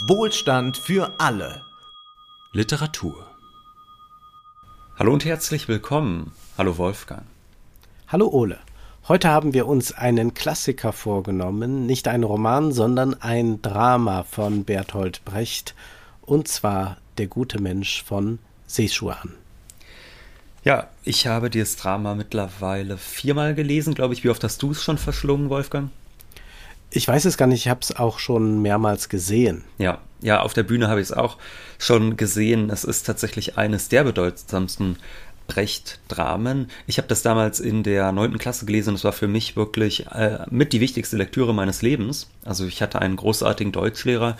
Wohlstand für alle. Literatur. Hallo und herzlich willkommen. Hallo Wolfgang. Hallo Ole. Heute haben wir uns einen Klassiker vorgenommen, nicht ein Roman, sondern ein Drama von Bertolt Brecht, und zwar Der gute Mensch von Sechuan. Ja, ich habe dieses Drama mittlerweile viermal gelesen, glaube ich. Wie oft hast du es schon verschlungen, Wolfgang? Ich weiß es gar nicht, ich habe es auch schon mehrmals gesehen. Ja, ja, auf der Bühne habe ich es auch schon gesehen. Es ist tatsächlich eines der bedeutsamsten Brecht-Dramen. Ich habe das damals in der neunten Klasse gelesen und es war für mich wirklich äh, mit die wichtigste Lektüre meines Lebens. Also ich hatte einen großartigen Deutschlehrer,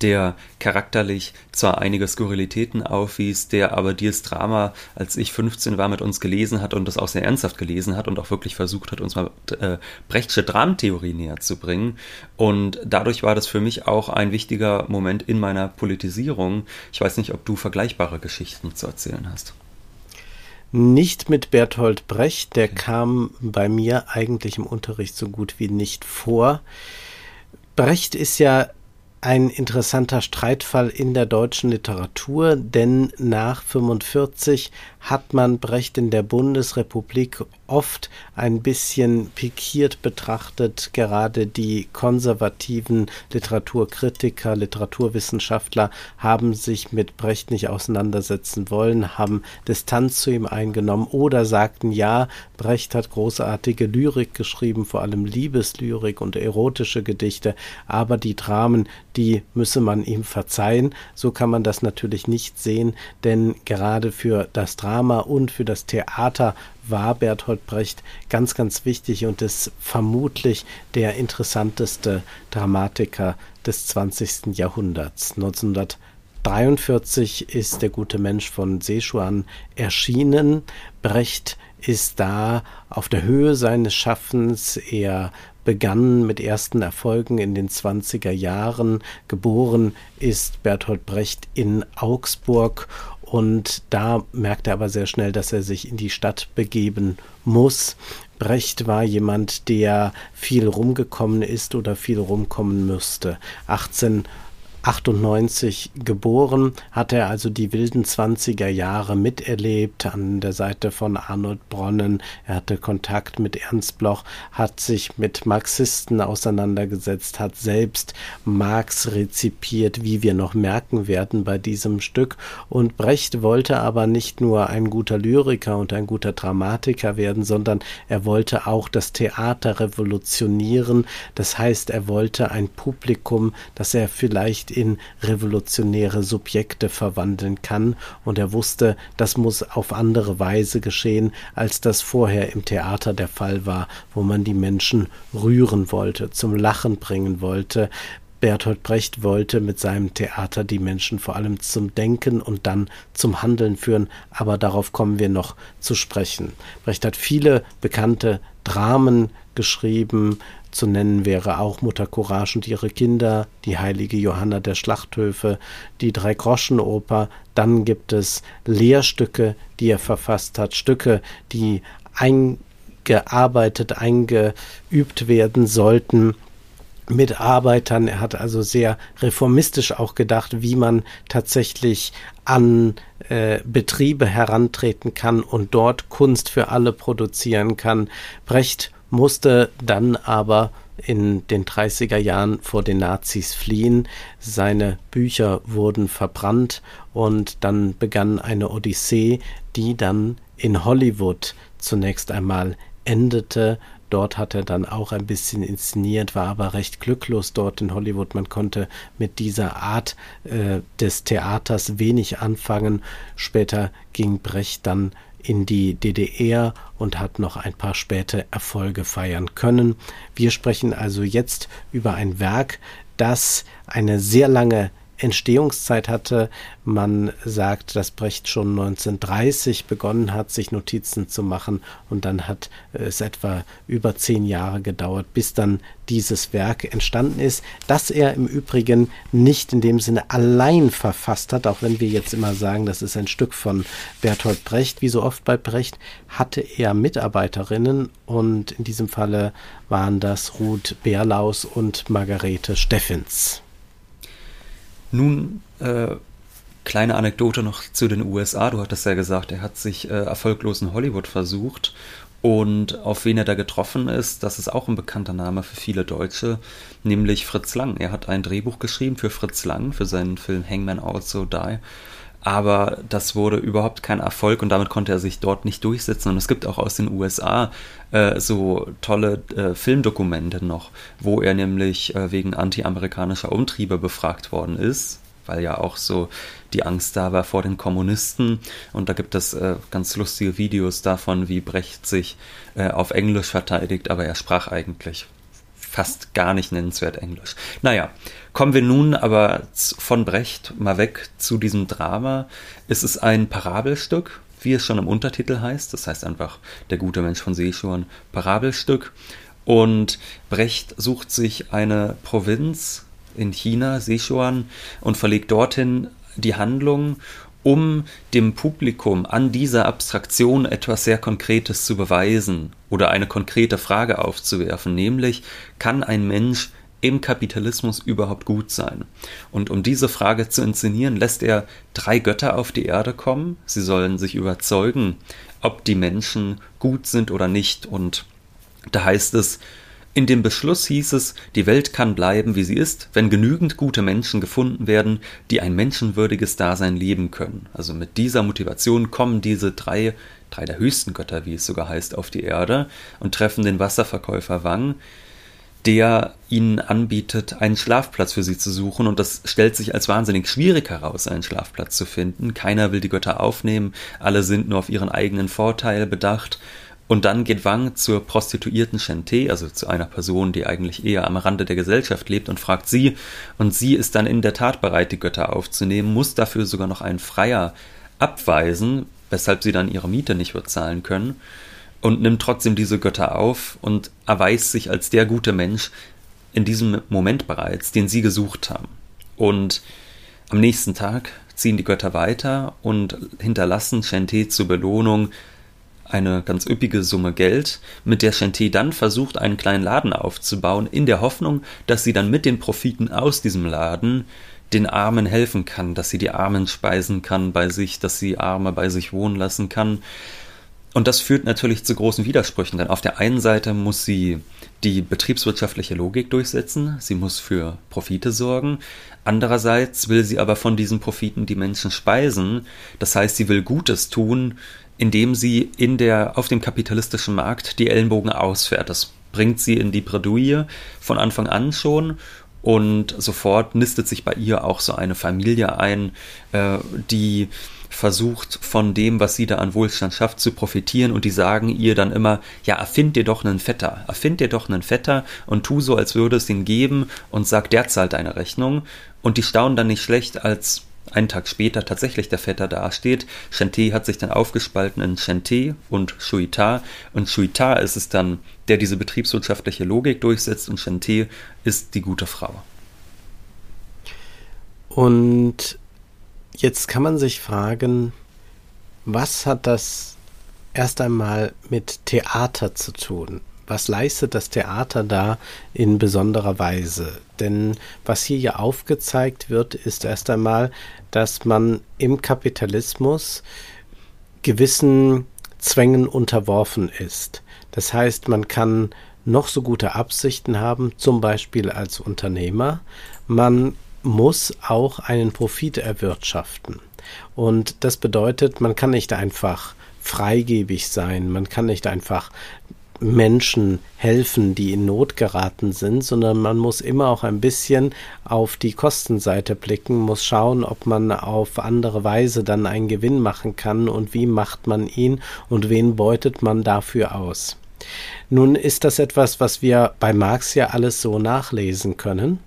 der charakterlich zwar einige Skurrilitäten aufwies, der aber dieses Drama, als ich 15 war, mit uns gelesen hat und das auch sehr ernsthaft gelesen hat und auch wirklich versucht hat, uns mal äh, Brechtsche Dramentheorie näher zu bringen. Und dadurch war das für mich auch ein wichtiger Moment in meiner Politisierung. Ich weiß nicht, ob du vergleichbare Geschichten zu erzählen hast. Nicht mit Bertolt Brecht, der okay. kam bei mir eigentlich im Unterricht so gut wie nicht vor. Brecht ist ja ein interessanter Streitfall in der deutschen Literatur, denn nach 45 hat man Brecht in der Bundesrepublik oft ein bisschen pikiert betrachtet. Gerade die konservativen Literaturkritiker, Literaturwissenschaftler haben sich mit Brecht nicht auseinandersetzen wollen, haben Distanz zu ihm eingenommen oder sagten, ja, Brecht hat großartige Lyrik geschrieben, vor allem Liebeslyrik und erotische Gedichte, aber die Dramen, die müsse man ihm verzeihen. So kann man das natürlich nicht sehen, denn gerade für das Drama und für das Theater war Bertolt Brecht ganz, ganz wichtig und ist vermutlich der interessanteste Dramatiker des 20. Jahrhunderts. 1943 ist der gute Mensch von Sechuan erschienen. Brecht ist da auf der Höhe seines Schaffens. Er begann mit ersten Erfolgen in den 20er Jahren. Geboren ist Bertolt Brecht in Augsburg und da merkt er aber sehr schnell, dass er sich in die Stadt begeben muss. Brecht war jemand, der viel rumgekommen ist oder viel rumkommen müsste. 18 98 geboren, hat er also die wilden 20er Jahre miterlebt an der Seite von Arnold Bronnen. Er hatte Kontakt mit Ernst Bloch, hat sich mit Marxisten auseinandergesetzt, hat selbst Marx rezipiert, wie wir noch merken werden bei diesem Stück. Und Brecht wollte aber nicht nur ein guter Lyriker und ein guter Dramatiker werden, sondern er wollte auch das Theater revolutionieren. Das heißt, er wollte ein Publikum, das er vielleicht in revolutionäre Subjekte verwandeln kann, und er wusste, das muss auf andere Weise geschehen, als das vorher im Theater der Fall war, wo man die Menschen rühren wollte, zum Lachen bringen wollte, Bertolt Brecht wollte mit seinem Theater die Menschen vor allem zum Denken und dann zum Handeln führen, aber darauf kommen wir noch zu sprechen. Brecht hat viele bekannte Dramen geschrieben, zu nennen wäre auch Mutter Courage und ihre Kinder, die heilige Johanna der Schlachthöfe, die Dreigroschenoper. Dann gibt es Lehrstücke, die er verfasst hat, Stücke, die eingearbeitet, eingeübt werden sollten Mitarbeitern. Er hat also sehr reformistisch auch gedacht, wie man tatsächlich an äh, Betriebe herantreten kann und dort Kunst für alle produzieren kann. Brecht musste dann aber in den 30er Jahren vor den Nazis fliehen. Seine Bücher wurden verbrannt und dann begann eine Odyssee, die dann in Hollywood zunächst einmal endete. Dort hat er dann auch ein bisschen inszeniert, war aber recht glücklos dort in Hollywood. Man konnte mit dieser Art äh, des Theaters wenig anfangen. Später ging Brecht dann in die DDR und hat noch ein paar späte Erfolge feiern können. Wir sprechen also jetzt über ein Werk, das eine sehr lange Entstehungszeit hatte. Man sagt, dass Brecht schon 1930 begonnen hat, sich Notizen zu machen und dann hat es etwa über zehn Jahre gedauert, bis dann dieses Werk entstanden ist, das er im Übrigen nicht in dem Sinne allein verfasst hat, auch wenn wir jetzt immer sagen, das ist ein Stück von Bertolt Brecht. Wie so oft bei Brecht hatte er Mitarbeiterinnen und in diesem Falle waren das Ruth Berlaus und Margarete Steffens. Nun, äh, kleine Anekdote noch zu den USA. Du hattest ja gesagt, er hat sich äh, erfolglos in Hollywood versucht. Und auf wen er da getroffen ist, das ist auch ein bekannter Name für viele Deutsche, nämlich Fritz Lang. Er hat ein Drehbuch geschrieben für Fritz Lang, für seinen Film Hangman Also Die aber das wurde überhaupt kein Erfolg und damit konnte er sich dort nicht durchsetzen. Und es gibt auch aus den USA äh, so tolle äh, Filmdokumente noch, wo er nämlich äh, wegen anti-amerikanischer Umtriebe befragt worden ist, weil ja auch so die Angst da war vor den Kommunisten. Und da gibt es äh, ganz lustige Videos davon, wie Brecht sich äh, auf Englisch verteidigt, aber er sprach eigentlich fast gar nicht nennenswert Englisch. Naja, kommen wir nun aber von Brecht mal weg zu diesem Drama. Es ist ein Parabelstück, wie es schon im Untertitel heißt. Das heißt einfach Der gute Mensch von Seeschuan, Parabelstück. Und Brecht sucht sich eine Provinz in China, Sichuan, und verlegt dorthin die Handlung um dem Publikum an dieser Abstraktion etwas sehr Konkretes zu beweisen oder eine konkrete Frage aufzuwerfen, nämlich kann ein Mensch im Kapitalismus überhaupt gut sein? Und um diese Frage zu inszenieren, lässt er drei Götter auf die Erde kommen. Sie sollen sich überzeugen, ob die Menschen gut sind oder nicht. Und da heißt es, in dem Beschluss hieß es, die Welt kann bleiben, wie sie ist, wenn genügend gute Menschen gefunden werden, die ein menschenwürdiges Dasein leben können. Also mit dieser Motivation kommen diese drei, drei der höchsten Götter, wie es sogar heißt, auf die Erde und treffen den Wasserverkäufer Wang, der ihnen anbietet, einen Schlafplatz für sie zu suchen. Und das stellt sich als wahnsinnig schwierig heraus, einen Schlafplatz zu finden. Keiner will die Götter aufnehmen, alle sind nur auf ihren eigenen Vorteil bedacht. Und dann geht Wang zur Prostituierten Shente, also zu einer Person, die eigentlich eher am Rande der Gesellschaft lebt, und fragt sie. Und sie ist dann in der Tat bereit, die Götter aufzunehmen, muss dafür sogar noch einen Freier abweisen, weshalb sie dann ihre Miete nicht bezahlen können, und nimmt trotzdem diese Götter auf und erweist sich als der gute Mensch in diesem Moment bereits, den sie gesucht haben. Und am nächsten Tag ziehen die Götter weiter und hinterlassen Shente zur Belohnung eine ganz üppige Summe Geld, mit der Chantier dann versucht, einen kleinen Laden aufzubauen, in der Hoffnung, dass sie dann mit den Profiten aus diesem Laden den Armen helfen kann, dass sie die Armen speisen kann bei sich, dass sie Arme bei sich wohnen lassen kann. Und das führt natürlich zu großen Widersprüchen, denn auf der einen Seite muss sie die betriebswirtschaftliche Logik durchsetzen, sie muss für Profite sorgen, andererseits will sie aber von diesen Profiten die Menschen speisen, das heißt, sie will Gutes tun, indem sie in der, auf dem kapitalistischen Markt die Ellenbogen ausfährt. Das bringt sie in die Bredouille von Anfang an schon und sofort nistet sich bei ihr auch so eine Familie ein, äh, die versucht von dem, was sie da an Wohlstand schafft, zu profitieren. Und die sagen ihr dann immer, ja, erfind dir doch einen Vetter, erfind dir doch einen Vetter und tu so, als würde es ihn geben und sag, der zahlt deine Rechnung. Und die staunen dann nicht schlecht, als einen Tag später tatsächlich der Vetter dasteht. Chanté hat sich dann aufgespalten in Chanté und Shuita. Und Shuita ist es dann, der diese betriebswirtschaftliche Logik durchsetzt und Chanté ist die gute Frau. Und jetzt kann man sich fragen, was hat das erst einmal mit Theater zu tun? Was leistet das Theater da in besonderer Weise? Denn was hier ja aufgezeigt wird, ist erst einmal, dass man im Kapitalismus gewissen Zwängen unterworfen ist. Das heißt, man kann noch so gute Absichten haben, zum Beispiel als Unternehmer. Man muss auch einen Profit erwirtschaften. Und das bedeutet, man kann nicht einfach freigebig sein, man kann nicht einfach Menschen helfen, die in Not geraten sind, sondern man muss immer auch ein bisschen auf die Kostenseite blicken, muss schauen, ob man auf andere Weise dann einen Gewinn machen kann und wie macht man ihn und wen beutet man dafür aus. Nun ist das etwas, was wir bei Marx ja alles so nachlesen können,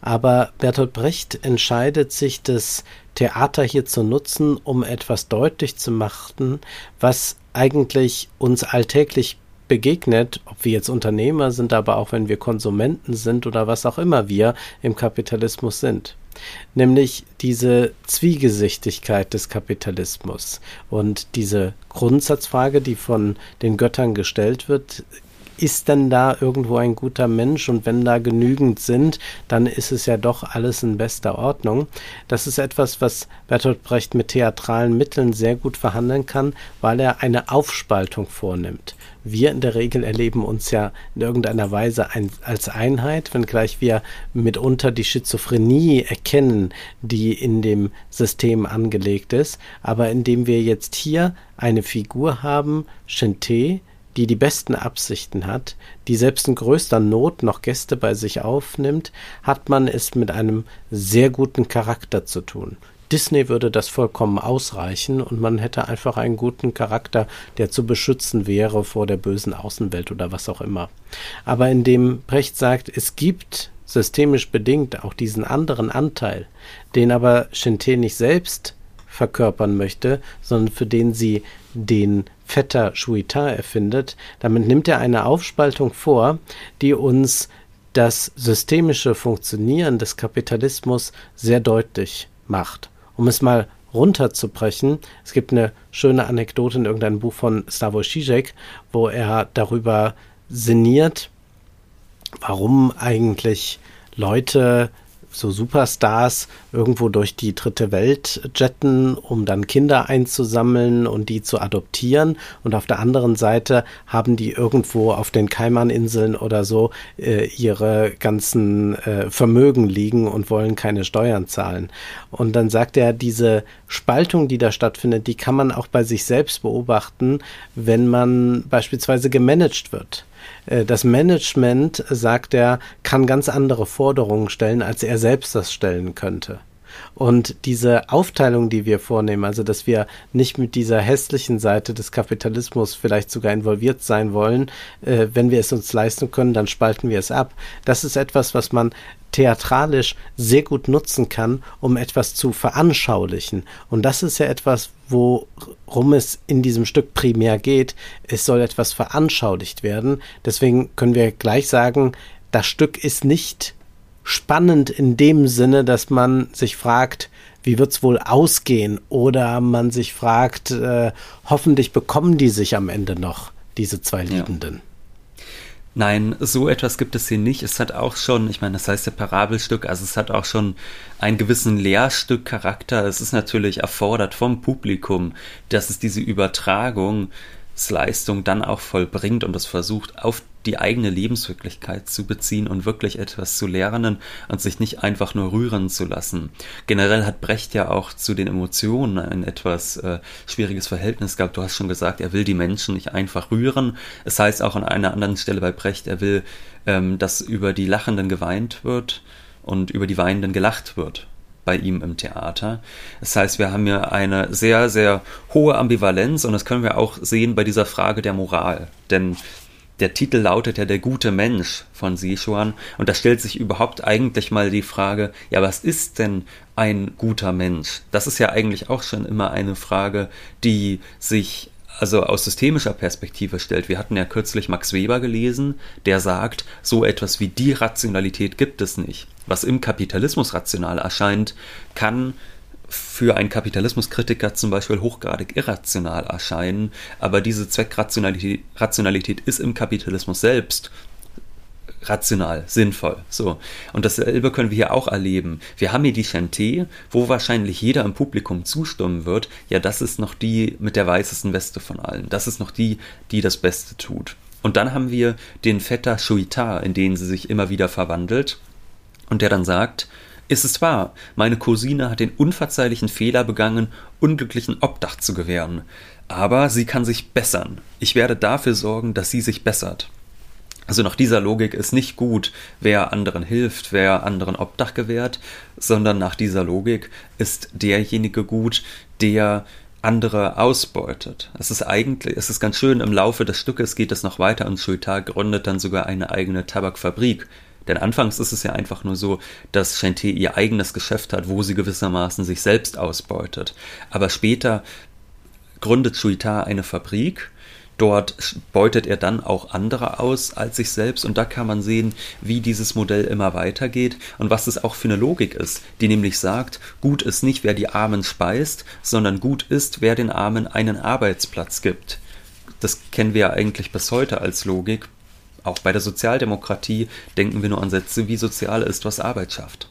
aber Bertolt Brecht entscheidet sich, das Theater hier zu nutzen, um etwas deutlich zu machen, was eigentlich uns alltäglich begegnet, ob wir jetzt Unternehmer sind, aber auch wenn wir Konsumenten sind oder was auch immer wir im Kapitalismus sind. Nämlich diese Zwiegesichtigkeit des Kapitalismus und diese Grundsatzfrage, die von den Göttern gestellt wird, ist denn da irgendwo ein guter Mensch? Und wenn da genügend sind, dann ist es ja doch alles in bester Ordnung. Das ist etwas, was Bertolt Brecht mit theatralen Mitteln sehr gut verhandeln kann, weil er eine Aufspaltung vornimmt. Wir in der Regel erleben uns ja in irgendeiner Weise ein, als Einheit, wenngleich wir mitunter die Schizophrenie erkennen, die in dem System angelegt ist. Aber indem wir jetzt hier eine Figur haben, Shente, die die besten Absichten hat, die selbst in größter Not noch Gäste bei sich aufnimmt, hat man es mit einem sehr guten Charakter zu tun. Disney würde das vollkommen ausreichen und man hätte einfach einen guten Charakter, der zu beschützen wäre vor der bösen Außenwelt oder was auch immer. Aber indem Brecht sagt, es gibt systemisch bedingt auch diesen anderen Anteil, den aber Shinté nicht selbst verkörpern möchte, sondern für den sie den Vetter Shuita erfindet. Damit nimmt er eine Aufspaltung vor, die uns das systemische Funktionieren des Kapitalismus sehr deutlich macht. Um es mal runterzubrechen, es gibt eine schöne Anekdote in irgendeinem Buch von Slavoj Žižek, wo er darüber sinniert, warum eigentlich Leute so Superstars irgendwo durch die dritte Welt jetten, um dann Kinder einzusammeln und die zu adoptieren. Und auf der anderen Seite haben die irgendwo auf den Kaimaninseln oder so äh, ihre ganzen äh, Vermögen liegen und wollen keine Steuern zahlen. Und dann sagt er, diese Spaltung, die da stattfindet, die kann man auch bei sich selbst beobachten, wenn man beispielsweise gemanagt wird. Äh, das Management, sagt er, kann ganz andere Forderungen stellen, als er selbst das stellen könnte. Und diese Aufteilung, die wir vornehmen, also dass wir nicht mit dieser hässlichen Seite des Kapitalismus vielleicht sogar involviert sein wollen, äh, wenn wir es uns leisten können, dann spalten wir es ab. Das ist etwas, was man theatralisch sehr gut nutzen kann, um etwas zu veranschaulichen. Und das ist ja etwas, worum es in diesem Stück primär geht. Es soll etwas veranschaulicht werden. Deswegen können wir gleich sagen, das Stück ist nicht spannend in dem Sinne, dass man sich fragt, wie wird's wohl ausgehen? Oder man sich fragt, äh, hoffentlich bekommen die sich am Ende noch, diese zwei Liebenden. Ja. Nein, so etwas gibt es hier nicht. Es hat auch schon, ich meine, das heißt ja Parabelstück, also es hat auch schon einen gewissen Lehrstückcharakter. Es ist natürlich erfordert vom Publikum, dass es diese Übertragung Leistung dann auch vollbringt und es versucht, auf die eigene Lebenswirklichkeit zu beziehen und wirklich etwas zu lernen und sich nicht einfach nur rühren zu lassen. Generell hat Brecht ja auch zu den Emotionen ein etwas äh, schwieriges Verhältnis gehabt. Du hast schon gesagt, er will die Menschen nicht einfach rühren. Es heißt auch an einer anderen Stelle bei Brecht, er will, ähm, dass über die Lachenden geweint wird und über die Weinenden gelacht wird bei ihm im Theater. Das heißt, wir haben hier eine sehr, sehr hohe Ambivalenz und das können wir auch sehen bei dieser Frage der Moral. Denn der Titel lautet ja Der gute Mensch von Sichuan und da stellt sich überhaupt eigentlich mal die Frage, ja, was ist denn ein guter Mensch? Das ist ja eigentlich auch schon immer eine Frage, die sich also aus systemischer Perspektive stellt. Wir hatten ja kürzlich Max Weber gelesen, der sagt, so etwas wie die Rationalität gibt es nicht. Was im Kapitalismus rational erscheint, kann für einen Kapitalismuskritiker zum Beispiel hochgradig irrational erscheinen, aber diese Zweckrationalität Rationalität ist im Kapitalismus selbst rational, sinnvoll. So. Und dasselbe können wir hier auch erleben. Wir haben hier die Chanté, wo wahrscheinlich jeder im Publikum zustimmen wird, ja, das ist noch die mit der weißesten Weste von allen. Das ist noch die, die das Beste tut. Und dann haben wir den Vetter Shuita, in den sie sich immer wieder verwandelt und der dann sagt, ist es wahr, meine Cousine hat den unverzeihlichen Fehler begangen, unglücklichen Obdach zu gewähren. Aber sie kann sich bessern. Ich werde dafür sorgen, dass sie sich bessert. Also nach dieser Logik ist nicht gut, wer anderen hilft, wer anderen Obdach gewährt, sondern nach dieser Logik ist derjenige gut, der andere ausbeutet. Es ist eigentlich, es ist ganz schön, im Laufe des Stückes geht es noch weiter und Schuitar gründet dann sogar eine eigene Tabakfabrik, denn anfangs ist es ja einfach nur so, dass Chanté ihr eigenes Geschäft hat, wo sie gewissermaßen sich selbst ausbeutet. Aber später gründet Chuita eine Fabrik. Dort beutet er dann auch andere aus als sich selbst und da kann man sehen, wie dieses Modell immer weitergeht und was es auch für eine Logik ist, die nämlich sagt, gut ist nicht, wer die Armen speist, sondern gut ist, wer den Armen einen Arbeitsplatz gibt. Das kennen wir ja eigentlich bis heute als Logik Auch bei der Sozialdemokratie denken wir nur an Sätze wie Sozial ist, was Arbeit schafft.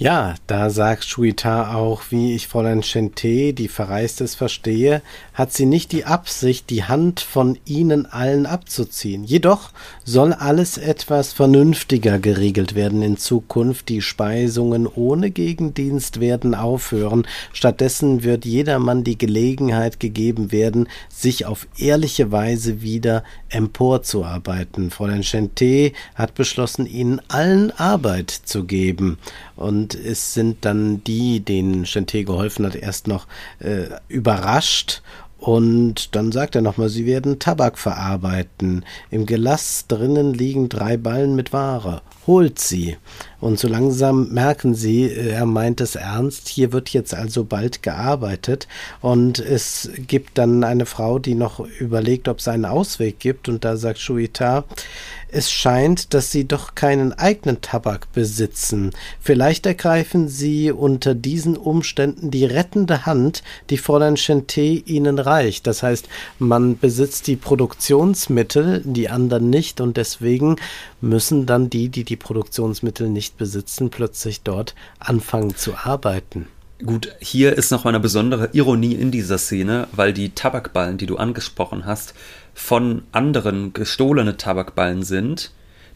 Ja, da sagt Shuita auch, wie ich Fräulein Chente, die Verreistes verstehe, hat sie nicht die Absicht, die Hand von ihnen allen abzuziehen. Jedoch soll alles etwas vernünftiger geregelt werden in Zukunft. Die Speisungen ohne Gegendienst werden aufhören. Stattdessen wird jedermann die Gelegenheit gegeben werden, sich auf ehrliche Weise wieder emporzuarbeiten. Fräulein Chente hat beschlossen, ihnen allen Arbeit zu geben. Und es sind dann die, denen Chente geholfen hat, erst noch äh, überrascht und dann sagt er nochmal, sie werden Tabak verarbeiten. Im Gelass drinnen liegen drei Ballen mit Ware. Holt sie. Und so langsam merken sie, er meint es ernst. Hier wird jetzt also bald gearbeitet. Und es gibt dann eine Frau, die noch überlegt, ob es einen Ausweg gibt. Und da sagt Shuita, es scheint, dass Sie doch keinen eigenen Tabak besitzen. Vielleicht ergreifen Sie unter diesen Umständen die rettende Hand, die Fräulein Chente Ihnen reicht. Das heißt, man besitzt die Produktionsmittel, die anderen nicht, und deswegen müssen dann die, die die Produktionsmittel nicht besitzen, plötzlich dort anfangen zu arbeiten. Gut, hier ist noch eine besondere Ironie in dieser Szene, weil die Tabakballen, die du angesprochen hast, von anderen gestohlene Tabakballen sind,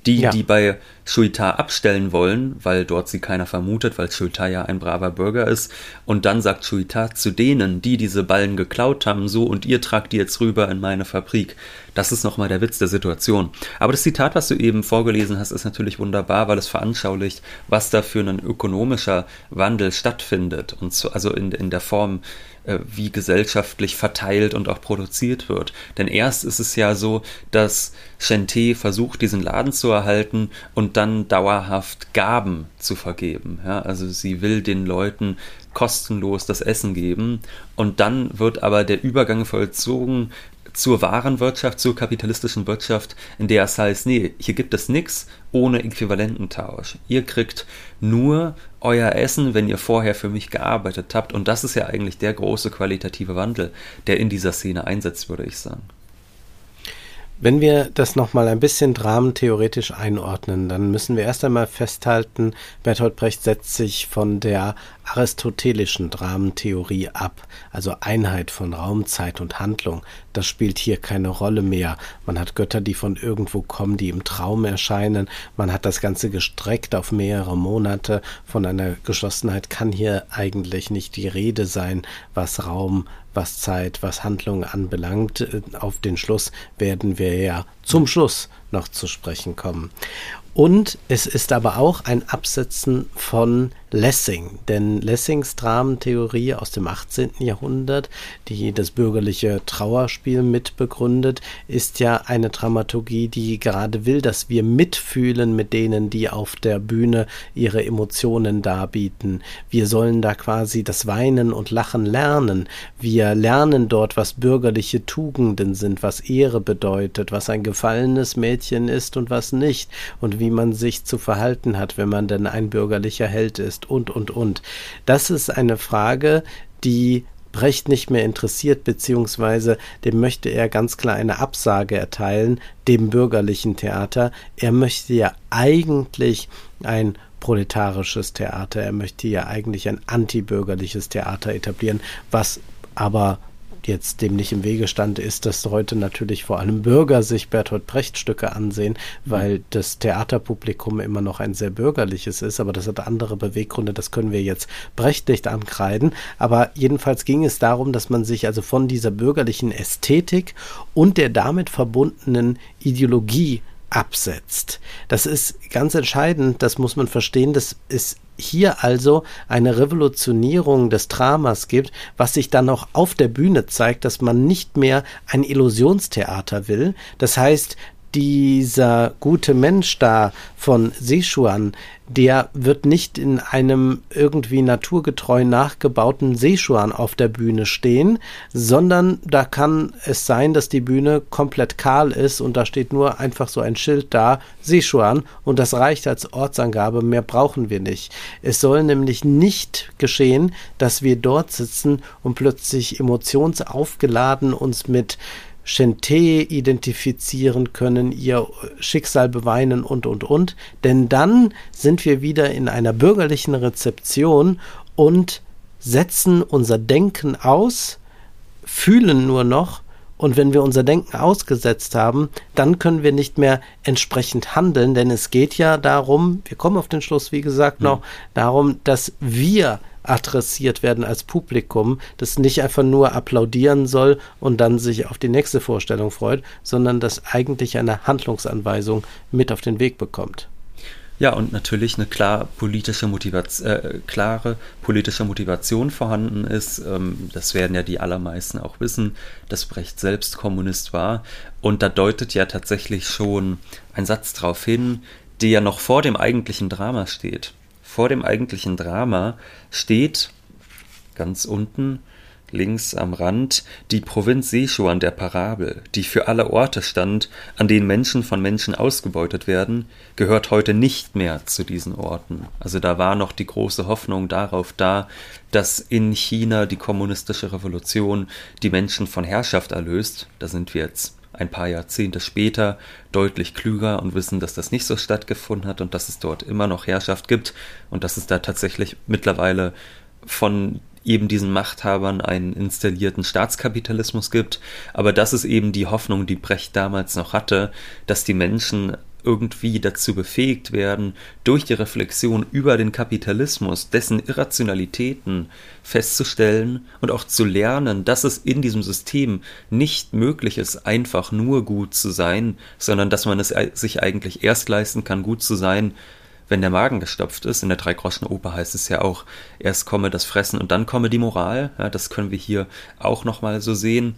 die, ja. die bei Schuita abstellen wollen, weil dort sie keiner vermutet, weil Schuita ja ein braver Bürger ist. Und dann sagt Schuita zu denen, die diese Ballen geklaut haben, so und ihr tragt die jetzt rüber in meine Fabrik. Das ist nochmal der Witz der Situation. Aber das Zitat, was du eben vorgelesen hast, ist natürlich wunderbar, weil es veranschaulicht, was da für ein ökonomischer Wandel stattfindet. Und so, also in, in der Form, wie gesellschaftlich verteilt und auch produziert wird. Denn erst ist es ja so, dass Chente versucht, diesen Laden zu erhalten und dann dauerhaft Gaben zu vergeben. Ja, also sie will den Leuten kostenlos das Essen geben und dann wird aber der Übergang vollzogen zur wahren Wirtschaft, zur kapitalistischen Wirtschaft, in der es heißt, nee, hier gibt es nichts ohne Äquivalententausch. Ihr kriegt nur euer Essen, wenn ihr vorher für mich gearbeitet habt. Und das ist ja eigentlich der große qualitative Wandel, der in dieser Szene einsetzt, würde ich sagen. Wenn wir das nochmal ein bisschen dramentheoretisch einordnen, dann müssen wir erst einmal festhalten, Bertolt Brecht setzt sich von der aristotelischen Dramentheorie ab, also Einheit von Raum, Zeit und Handlung. Das spielt hier keine Rolle mehr. Man hat Götter, die von irgendwo kommen, die im Traum erscheinen. Man hat das Ganze gestreckt auf mehrere Monate. Von einer Geschlossenheit kann hier eigentlich nicht die Rede sein, was Raum, was Zeit, was Handlung anbelangt. Äh, auf den Schluss werden wir ja zum Schluss noch zu sprechen kommen. Und es ist aber auch ein Absetzen von Lessing, denn Lessings Dramentheorie aus dem 18. Jahrhundert, die das bürgerliche Trauerspiel mitbegründet, ist ja eine Dramaturgie, die gerade will, dass wir mitfühlen mit denen, die auf der Bühne ihre Emotionen darbieten. Wir sollen da quasi das Weinen und Lachen lernen. Wir lernen dort, was bürgerliche Tugenden sind, was Ehre bedeutet, was ein gefallenes Mädchen ist und was nicht, und wie man sich zu verhalten hat, wenn man denn ein bürgerlicher Held ist und, und, und. Das ist eine Frage, die Brecht nicht mehr interessiert, beziehungsweise dem möchte er ganz klar eine Absage erteilen, dem bürgerlichen Theater. Er möchte ja eigentlich ein proletarisches Theater, er möchte ja eigentlich ein antibürgerliches Theater etablieren, was aber jetzt dem nicht im Wege stand, ist, dass heute natürlich vor allem Bürger sich Bertolt Brecht Stücke ansehen, weil das Theaterpublikum immer noch ein sehr bürgerliches ist, aber das hat andere Beweggründe, das können wir jetzt Brecht nicht ankreiden, aber jedenfalls ging es darum, dass man sich also von dieser bürgerlichen Ästhetik und der damit verbundenen Ideologie absetzt. Das ist ganz entscheidend, das muss man verstehen, das ist hier also eine Revolutionierung des Dramas gibt, was sich dann auch auf der Bühne zeigt, dass man nicht mehr ein Illusionstheater will. Das heißt, dieser gute Mensch da von Sichuan, der wird nicht in einem irgendwie naturgetreu nachgebauten Sichuan auf der Bühne stehen, sondern da kann es sein, dass die Bühne komplett kahl ist und da steht nur einfach so ein Schild da, Sichuan, und das reicht als Ortsangabe, mehr brauchen wir nicht. Es soll nämlich nicht geschehen, dass wir dort sitzen und plötzlich emotionsaufgeladen uns mit Shente identifizieren können, ihr Schicksal beweinen und, und, und. Denn dann sind wir wieder in einer bürgerlichen Rezeption und setzen unser Denken aus, fühlen nur noch und wenn wir unser Denken ausgesetzt haben, dann können wir nicht mehr entsprechend handeln, denn es geht ja darum, wir kommen auf den Schluss, wie gesagt, noch, mhm. darum, dass wir adressiert werden als Publikum, das nicht einfach nur applaudieren soll und dann sich auf die nächste Vorstellung freut, sondern das eigentlich eine Handlungsanweisung mit auf den Weg bekommt. Ja, und natürlich eine klar politische Motivation, äh, klare politische Motivation vorhanden ist. Ähm, das werden ja die allermeisten auch wissen, dass Brecht selbst Kommunist war. Und da deutet ja tatsächlich schon ein Satz darauf hin, der ja noch vor dem eigentlichen Drama steht vor dem eigentlichen Drama steht ganz unten links am Rand die Provinz Sichuan der Parabel, die für alle Orte stand, an denen Menschen von Menschen ausgebeutet werden, gehört heute nicht mehr zu diesen Orten. Also da war noch die große Hoffnung darauf da, dass in China die kommunistische Revolution die Menschen von Herrschaft erlöst. Da sind wir jetzt ein paar Jahrzehnte später deutlich klüger und wissen, dass das nicht so stattgefunden hat und dass es dort immer noch Herrschaft gibt und dass es da tatsächlich mittlerweile von eben diesen Machthabern einen installierten Staatskapitalismus gibt. Aber das ist eben die Hoffnung, die Brecht damals noch hatte, dass die Menschen irgendwie dazu befähigt werden, durch die Reflexion über den Kapitalismus, dessen Irrationalitäten festzustellen und auch zu lernen, dass es in diesem System nicht möglich ist, einfach nur gut zu sein, sondern dass man es sich eigentlich erst leisten kann, gut zu sein, wenn der Magen gestopft ist. In der Dreigroschenoper heißt es ja auch, erst komme das Fressen und dann komme die Moral. Ja, das können wir hier auch nochmal so sehen.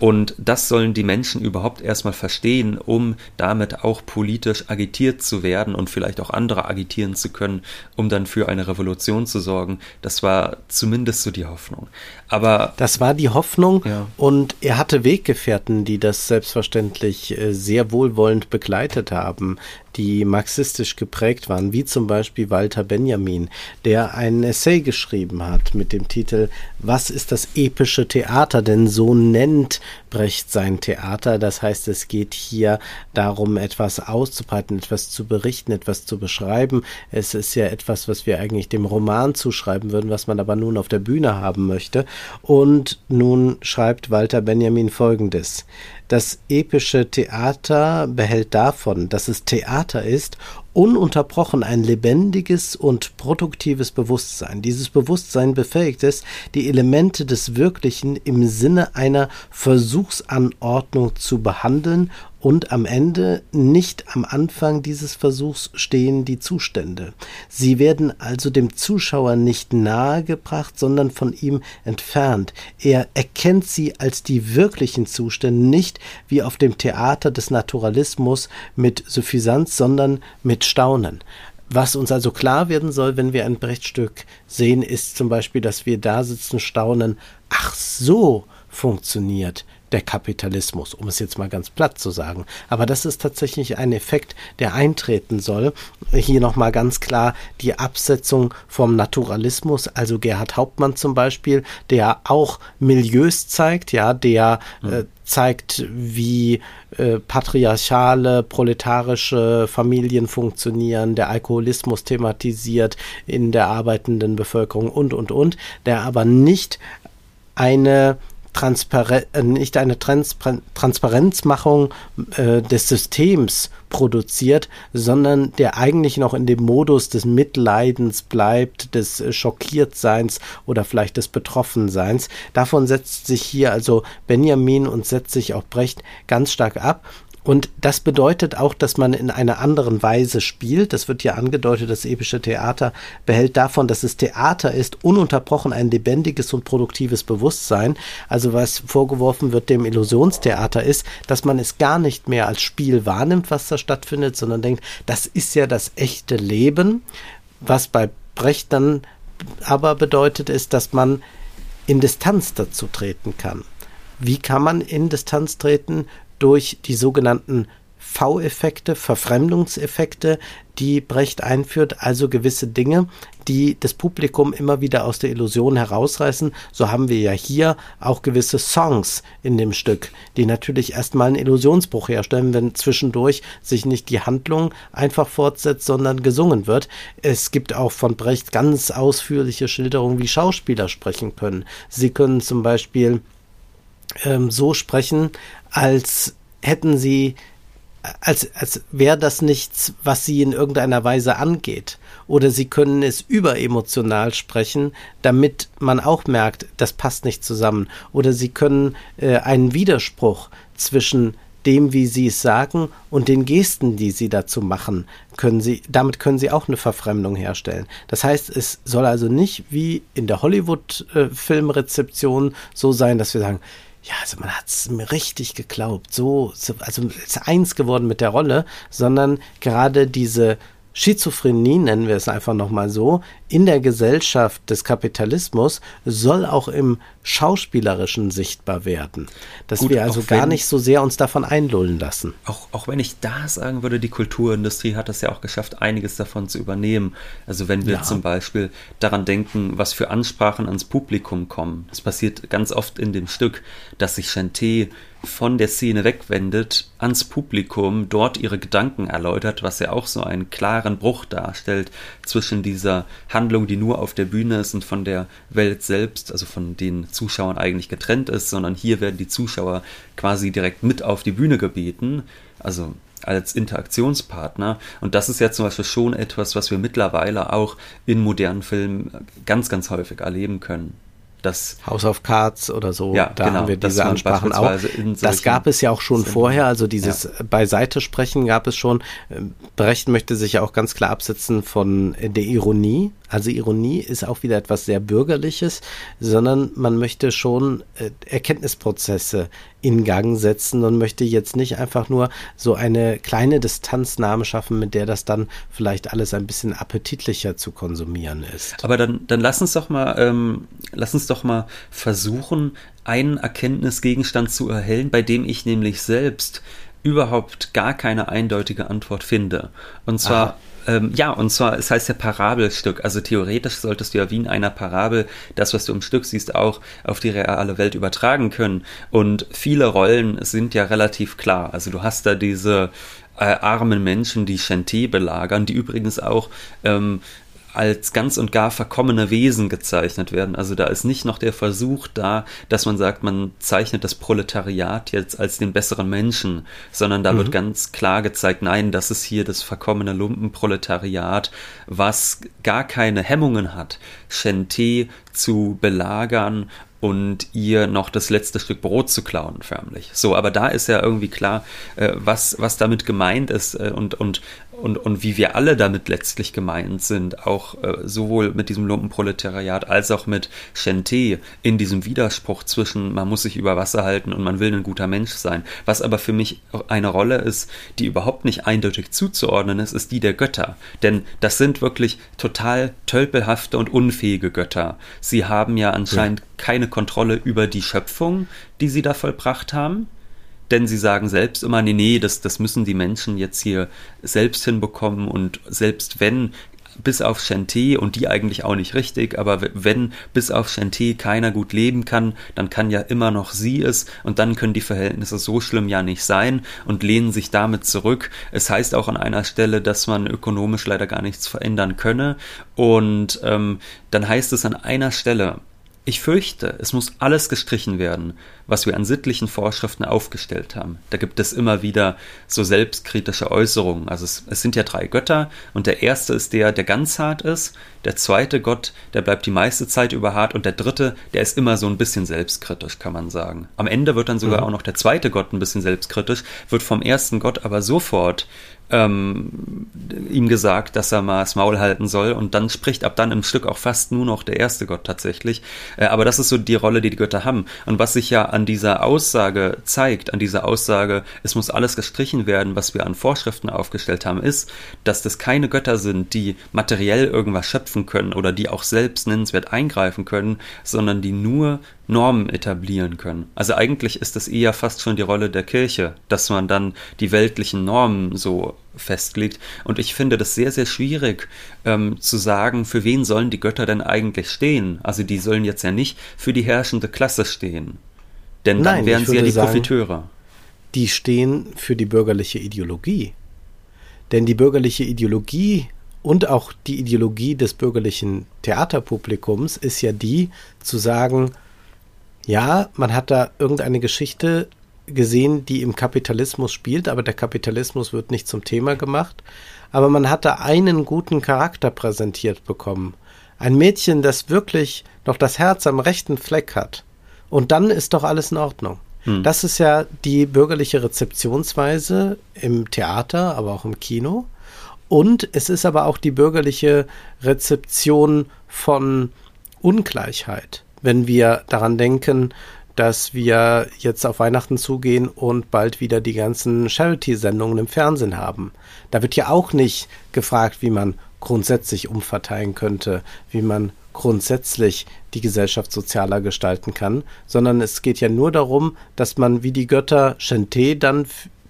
Und das sollen die Menschen überhaupt erstmal verstehen, um damit auch politisch agitiert zu werden und vielleicht auch andere agitieren zu können, um dann für eine Revolution zu sorgen. Das war zumindest so die Hoffnung. Aber das war die Hoffnung ja. und er hatte Weggefährten, die das selbstverständlich äh, sehr wohlwollend begleitet haben die marxistisch geprägt waren, wie zum Beispiel Walter Benjamin, der einen Essay geschrieben hat mit dem Titel Was ist das epische Theater? Denn so nennt Brecht sein Theater. Das heißt, es geht hier darum, etwas auszubreiten, etwas zu berichten, etwas zu beschreiben. Es ist ja etwas, was wir eigentlich dem Roman zuschreiben würden, was man aber nun auf der Bühne haben möchte. Und nun schreibt Walter Benjamin Folgendes. Das epische Theater behält davon, dass es Theater ist ununterbrochen ein lebendiges und produktives Bewusstsein. Dieses Bewusstsein befähigt es, die Elemente des Wirklichen im Sinne einer Versuchsanordnung zu behandeln und am Ende, nicht am Anfang dieses Versuchs, stehen die Zustände. Sie werden also dem Zuschauer nicht nahegebracht, sondern von ihm entfernt. Er erkennt sie als die wirklichen Zustände, nicht wie auf dem Theater des Naturalismus mit Suffisanz, sondern mit Staunen. Was uns also klar werden soll, wenn wir ein Brechtstück sehen, ist zum Beispiel, dass wir da sitzen, staunen, ach so funktioniert der Kapitalismus, um es jetzt mal ganz platt zu sagen. Aber das ist tatsächlich ein Effekt, der eintreten soll. Hier nochmal ganz klar die Absetzung vom Naturalismus, also Gerhard Hauptmann zum Beispiel, der auch Milieus zeigt, ja, der mhm. äh, zeigt, wie äh, patriarchale, proletarische Familien funktionieren, der Alkoholismus thematisiert in der arbeitenden Bevölkerung und, und, und, der aber nicht eine Transparen äh, nicht eine Transpar Transparenzmachung äh, des Systems produziert, sondern der eigentlich noch in dem Modus des Mitleidens bleibt, des äh, Schockiertseins oder vielleicht des Betroffenseins. Davon setzt sich hier also Benjamin und setzt sich auch Brecht ganz stark ab. Und das bedeutet auch, dass man in einer anderen Weise spielt. Das wird ja angedeutet, das epische Theater behält davon, dass es Theater ist, ununterbrochen ein lebendiges und produktives Bewusstsein. Also was vorgeworfen wird dem Illusionstheater ist, dass man es gar nicht mehr als Spiel wahrnimmt, was da stattfindet, sondern denkt, das ist ja das echte Leben. Was bei Brecht dann aber bedeutet, ist, dass man in Distanz dazu treten kann. Wie kann man in Distanz treten? Durch die sogenannten V-Effekte, Verfremdungseffekte, die Brecht einführt, also gewisse Dinge, die das Publikum immer wieder aus der Illusion herausreißen. So haben wir ja hier auch gewisse Songs in dem Stück, die natürlich erstmal einen Illusionsbruch herstellen, wenn zwischendurch sich nicht die Handlung einfach fortsetzt, sondern gesungen wird. Es gibt auch von Brecht ganz ausführliche Schilderungen, wie Schauspieler sprechen können. Sie können zum Beispiel ähm, so sprechen, als hätten sie als, als wäre das nichts, was sie in irgendeiner Weise angeht. Oder sie können es überemotional sprechen, damit man auch merkt, das passt nicht zusammen. Oder sie können äh, einen Widerspruch zwischen dem, wie sie es sagen und den Gesten, die sie dazu machen, können sie, damit können sie auch eine Verfremdung herstellen. Das heißt, es soll also nicht wie in der Hollywood-Filmrezeption äh, so sein, dass wir sagen, ja, also man hat es mir richtig geglaubt, so, so, also ist eins geworden mit der Rolle, sondern gerade diese Schizophrenie, nennen wir es einfach nochmal so, in der Gesellschaft des Kapitalismus soll auch im Schauspielerischen sichtbar werden. Dass Gut, wir also gar nicht so sehr uns davon einlullen lassen. Auch, auch wenn ich da sagen würde, die Kulturindustrie hat es ja auch geschafft, einiges davon zu übernehmen. Also wenn wir ja. zum Beispiel daran denken, was für Ansprachen ans Publikum kommen. Es passiert ganz oft in dem Stück, dass sich Chanté von der Szene wegwendet, ans Publikum, dort ihre Gedanken erläutert, was ja auch so einen klaren Bruch darstellt zwischen dieser Handlung, die nur auf der Bühne ist und von der Welt selbst, also von den Zuschauern eigentlich getrennt ist, sondern hier werden die Zuschauer quasi direkt mit auf die Bühne gebeten, also als Interaktionspartner. Und das ist ja zum Beispiel schon etwas, was wir mittlerweile auch in modernen Filmen ganz, ganz häufig erleben können das House of Cards oder so, ja, da genau, haben wir diese Ansprachen auch. Das gab es ja auch schon Szenen. vorher, also dieses ja. Beiseite sprechen gab es schon. Brecht möchte sich ja auch ganz klar absetzen von der Ironie. Also Ironie ist auch wieder etwas sehr Bürgerliches, sondern man möchte schon äh, Erkenntnisprozesse in Gang setzen und möchte jetzt nicht einfach nur so eine kleine Distanznahme schaffen, mit der das dann vielleicht alles ein bisschen appetitlicher zu konsumieren ist. Aber dann, dann lass uns doch mal, ähm, lass uns doch mal versuchen, einen Erkenntnisgegenstand zu erhellen, bei dem ich nämlich selbst überhaupt gar keine eindeutige Antwort finde. Und zwar Aha. Ähm, ja, und zwar, es heißt ja Parabelstück. Also theoretisch solltest du ja wie in einer Parabel das, was du im Stück siehst, auch auf die reale Welt übertragen können. Und viele Rollen sind ja relativ klar. Also du hast da diese äh, armen Menschen, die Chantier belagern, die übrigens auch ähm, als ganz und gar verkommene Wesen gezeichnet werden. Also da ist nicht noch der Versuch da, dass man sagt, man zeichnet das Proletariat jetzt als den besseren Menschen, sondern da mhm. wird ganz klar gezeigt, nein, das ist hier das verkommene Lumpenproletariat, was gar keine Hemmungen hat, Chanté zu belagern und ihr noch das letzte Stück Brot zu klauen, förmlich. So, aber da ist ja irgendwie klar, äh, was, was damit gemeint ist äh, und, und und, und wie wir alle damit letztlich gemeint sind, auch äh, sowohl mit diesem Lumpenproletariat als auch mit Chanté in diesem Widerspruch zwischen man muss sich über Wasser halten und man will ein guter Mensch sein. Was aber für mich eine Rolle ist, die überhaupt nicht eindeutig zuzuordnen ist, ist die der Götter. Denn das sind wirklich total tölpelhafte und unfähige Götter. Sie haben ja anscheinend ja. keine Kontrolle über die Schöpfung, die sie da vollbracht haben denn sie sagen selbst immer, nee, nee, das, das müssen die Menschen jetzt hier selbst hinbekommen und selbst wenn bis auf Chanté und die eigentlich auch nicht richtig, aber wenn bis auf Chanté keiner gut leben kann, dann kann ja immer noch sie es und dann können die Verhältnisse so schlimm ja nicht sein und lehnen sich damit zurück. Es heißt auch an einer Stelle, dass man ökonomisch leider gar nichts verändern könne und ähm, dann heißt es an einer Stelle, ich fürchte, es muss alles gestrichen werden, was wir an sittlichen Vorschriften aufgestellt haben. Da gibt es immer wieder so selbstkritische Äußerungen. Also es, es, sind ja drei Götter und der erste ist der, der ganz hart ist, der zweite Gott, der bleibt die meiste Zeit über hart und der dritte, der ist immer so ein bisschen selbstkritisch, kann man sagen. Am Ende wird dann sogar mhm. auch noch der zweite Gott ein bisschen selbstkritisch, wird vom ersten Gott aber sofort ähm, ihm gesagt, dass er mal das Maul halten soll und dann spricht ab dann im Stück auch fast nur noch der erste Gott tatsächlich. Äh, aber das ist so die Rolle, die die Götter haben. Und was sich ja an dieser Aussage zeigt, an dieser Aussage, es muss alles gestrichen werden, was wir an Vorschriften aufgestellt haben, ist, dass das keine Götter sind, die materiell irgendwas schöpfen können oder die auch selbst nennenswert eingreifen können, sondern die nur Normen etablieren können. Also eigentlich ist das eher fast schon die Rolle der Kirche, dass man dann die weltlichen Normen so festlegt. Und ich finde das sehr, sehr schwierig ähm, zu sagen, für wen sollen die Götter denn eigentlich stehen. Also die sollen jetzt ja nicht für die herrschende Klasse stehen. Denn dann Nein, wären sie ja die sagen, Profiteure. Die stehen für die bürgerliche Ideologie. Denn die bürgerliche Ideologie und auch die Ideologie des bürgerlichen Theaterpublikums ist ja die, zu sagen, ja, man hat da irgendeine Geschichte gesehen, die im Kapitalismus spielt, aber der Kapitalismus wird nicht zum Thema gemacht. Aber man hat da einen guten Charakter präsentiert bekommen. Ein Mädchen, das wirklich noch das Herz am rechten Fleck hat. Und dann ist doch alles in Ordnung. Hm. Das ist ja die bürgerliche Rezeptionsweise im Theater, aber auch im Kino. Und es ist aber auch die bürgerliche Rezeption von Ungleichheit. Wenn wir daran denken, dass wir jetzt auf Weihnachten zugehen und bald wieder die ganzen Charity-Sendungen im Fernsehen haben. Da wird ja auch nicht gefragt, wie man grundsätzlich umverteilen könnte, wie man grundsätzlich die Gesellschaft sozialer gestalten kann, sondern es geht ja nur darum, dass man wie die Götter Shente dann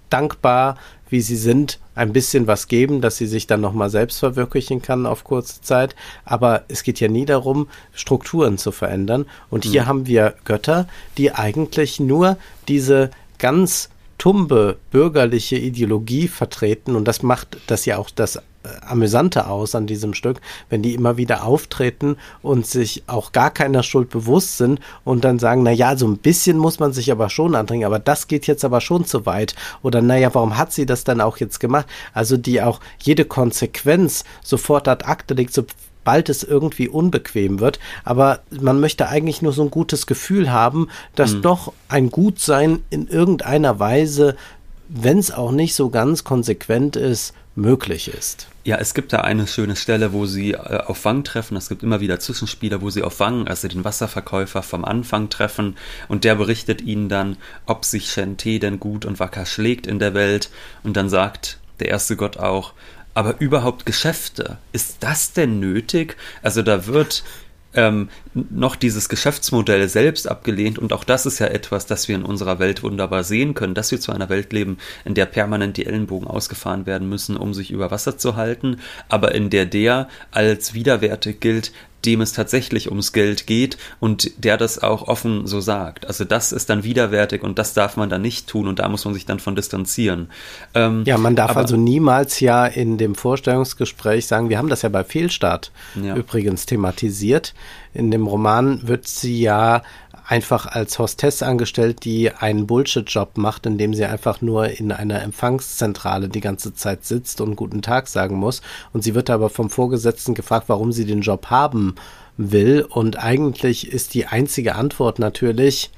dankbar wie sie sind, ein bisschen was geben, dass sie sich dann nochmal selbst verwirklichen kann auf kurze Zeit. Aber es geht ja nie darum, Strukturen zu verändern. Und hier mhm. haben wir Götter, die eigentlich nur diese ganz tumbe bürgerliche Ideologie vertreten. Und das macht das ja auch das Amüsante aus an diesem Stück, wenn die immer wieder auftreten und sich auch gar keiner Schuld bewusst sind und dann sagen, na ja, so ein bisschen muss man sich aber schon andringen, aber das geht jetzt aber schon zu weit. Oder naja, warum hat sie das dann auch jetzt gemacht? Also die auch jede Konsequenz sofort ad acte legt, sobald es irgendwie unbequem wird. Aber man möchte eigentlich nur so ein gutes Gefühl haben, dass mhm. doch ein Gutsein in irgendeiner Weise, wenn es auch nicht so ganz konsequent ist, möglich ist. Ja, es gibt da eine schöne Stelle, wo sie äh, auf Wang treffen. Es gibt immer wieder Zwischenspieler, wo sie auf Wang, also den Wasserverkäufer vom Anfang treffen und der berichtet ihnen dann, ob sich Shente denn gut und wacker schlägt in der Welt und dann sagt der erste Gott auch, aber überhaupt Geschäfte, ist das denn nötig? Also da wird ähm, noch dieses Geschäftsmodell selbst abgelehnt. Und auch das ist ja etwas, das wir in unserer Welt wunderbar sehen können, dass wir zu einer Welt leben, in der permanent die Ellenbogen ausgefahren werden müssen, um sich über Wasser zu halten, aber in der der als widerwärtig gilt, dem es tatsächlich ums Geld geht und der das auch offen so sagt. Also das ist dann widerwärtig und das darf man dann nicht tun und da muss man sich dann von distanzieren. Ähm, ja, man darf aber, also niemals ja in dem Vorstellungsgespräch sagen, wir haben das ja bei Fehlstart ja. übrigens thematisiert. In dem Roman wird sie ja einfach als Hostess angestellt, die einen Bullshit-Job macht, indem sie einfach nur in einer Empfangszentrale die ganze Zeit sitzt und guten Tag sagen muss. Und sie wird aber vom Vorgesetzten gefragt, warum sie den Job haben will. Und eigentlich ist die einzige Antwort natürlich,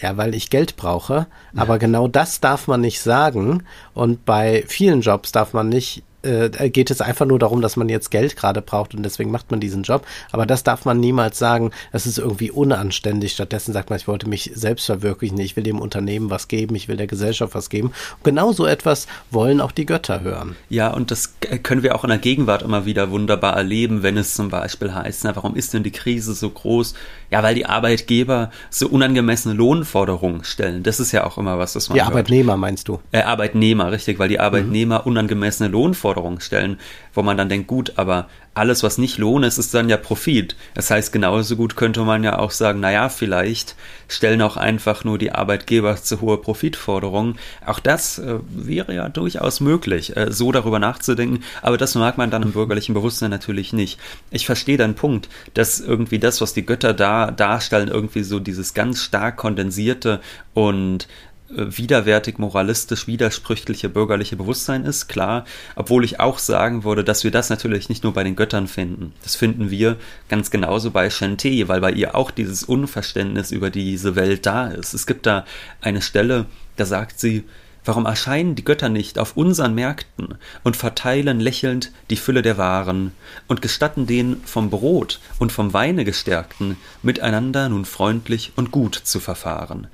ja, weil ich Geld brauche. Ja. Aber genau das darf man nicht sagen. Und bei vielen Jobs darf man nicht äh, geht es einfach nur darum, dass man jetzt Geld gerade braucht und deswegen macht man diesen Job. Aber das darf man niemals sagen, das ist irgendwie unanständig. Stattdessen sagt man, ich wollte mich selbst verwirklichen, ich will dem Unternehmen was geben, ich will der Gesellschaft was geben. Und genau so etwas wollen auch die Götter hören. Ja, und das können wir auch in der Gegenwart immer wieder wunderbar erleben, wenn es zum Beispiel heißt, na, warum ist denn die Krise so groß? Ja, weil die Arbeitgeber so unangemessene Lohnforderungen stellen. Das ist ja auch immer was, das man. Die hört. Arbeitnehmer meinst du? Äh, Arbeitnehmer, richtig, weil die Arbeitnehmer mhm. unangemessene Lohnforderungen stellen, wo man dann denkt, gut, aber alles, was nicht Lohn ist, ist dann ja Profit. Das heißt, genauso gut könnte man ja auch sagen, naja, vielleicht stellen auch einfach nur die Arbeitgeber zu hohe Profitforderungen. Auch das äh, wäre ja durchaus möglich, äh, so darüber nachzudenken. Aber das mag man dann im bürgerlichen Bewusstsein natürlich nicht. Ich verstehe deinen Punkt, dass irgendwie das, was die Götter da darstellen, irgendwie so dieses ganz stark kondensierte und widerwärtig, moralistisch, widersprüchliche bürgerliche Bewusstsein ist, klar. Obwohl ich auch sagen würde, dass wir das natürlich nicht nur bei den Göttern finden. Das finden wir ganz genauso bei Shante, weil bei ihr auch dieses Unverständnis über diese Welt da ist. Es gibt da eine Stelle, da sagt sie, Warum erscheinen die Götter nicht auf unseren Märkten und verteilen lächelnd die Fülle der Waren und gestatten den vom Brot und vom Weine gestärkten, miteinander nun freundlich und gut zu verfahren?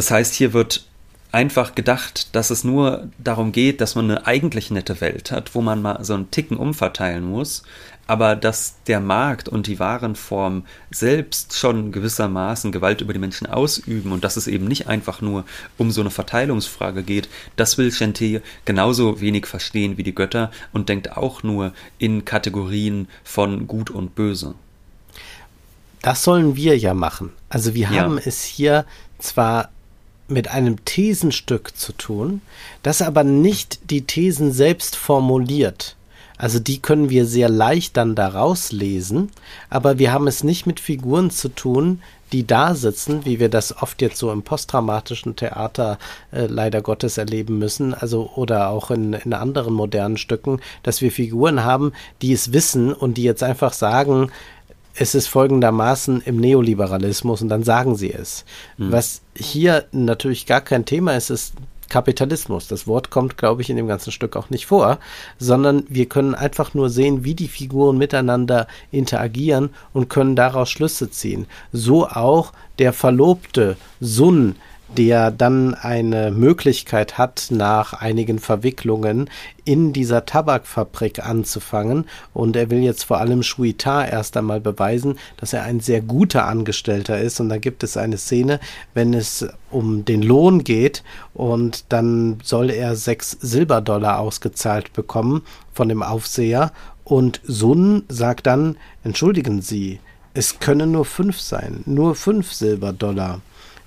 Das heißt, hier wird einfach gedacht, dass es nur darum geht, dass man eine eigentlich nette Welt hat, wo man mal so einen Ticken umverteilen muss, aber dass der Markt und die Warenform selbst schon gewissermaßen Gewalt über die Menschen ausüben und dass es eben nicht einfach nur um so eine Verteilungsfrage geht, das will Chanté genauso wenig verstehen wie die Götter und denkt auch nur in Kategorien von Gut und Böse. Das sollen wir ja machen. Also wir haben ja. es hier zwar mit einem Thesenstück zu tun, das aber nicht die Thesen selbst formuliert. Also die können wir sehr leicht dann daraus lesen, aber wir haben es nicht mit Figuren zu tun, die da sitzen, wie wir das oft jetzt so im posttraumatischen Theater äh, leider Gottes erleben müssen, also oder auch in, in anderen modernen Stücken, dass wir Figuren haben, die es wissen und die jetzt einfach sagen, es ist folgendermaßen im Neoliberalismus und dann sagen sie es. Mhm. Was hier natürlich gar kein Thema ist, ist Kapitalismus. Das Wort kommt, glaube ich, in dem ganzen Stück auch nicht vor, sondern wir können einfach nur sehen, wie die Figuren miteinander interagieren und können daraus Schlüsse ziehen. So auch der verlobte Sun, der dann eine Möglichkeit hat, nach einigen Verwicklungen in dieser Tabakfabrik anzufangen. Und er will jetzt vor allem Shuita erst einmal beweisen, dass er ein sehr guter Angestellter ist. Und da gibt es eine Szene, wenn es um den Lohn geht und dann soll er sechs Silberdollar ausgezahlt bekommen von dem Aufseher. Und Sun sagt dann, entschuldigen Sie, es können nur fünf sein, nur fünf Silberdollar.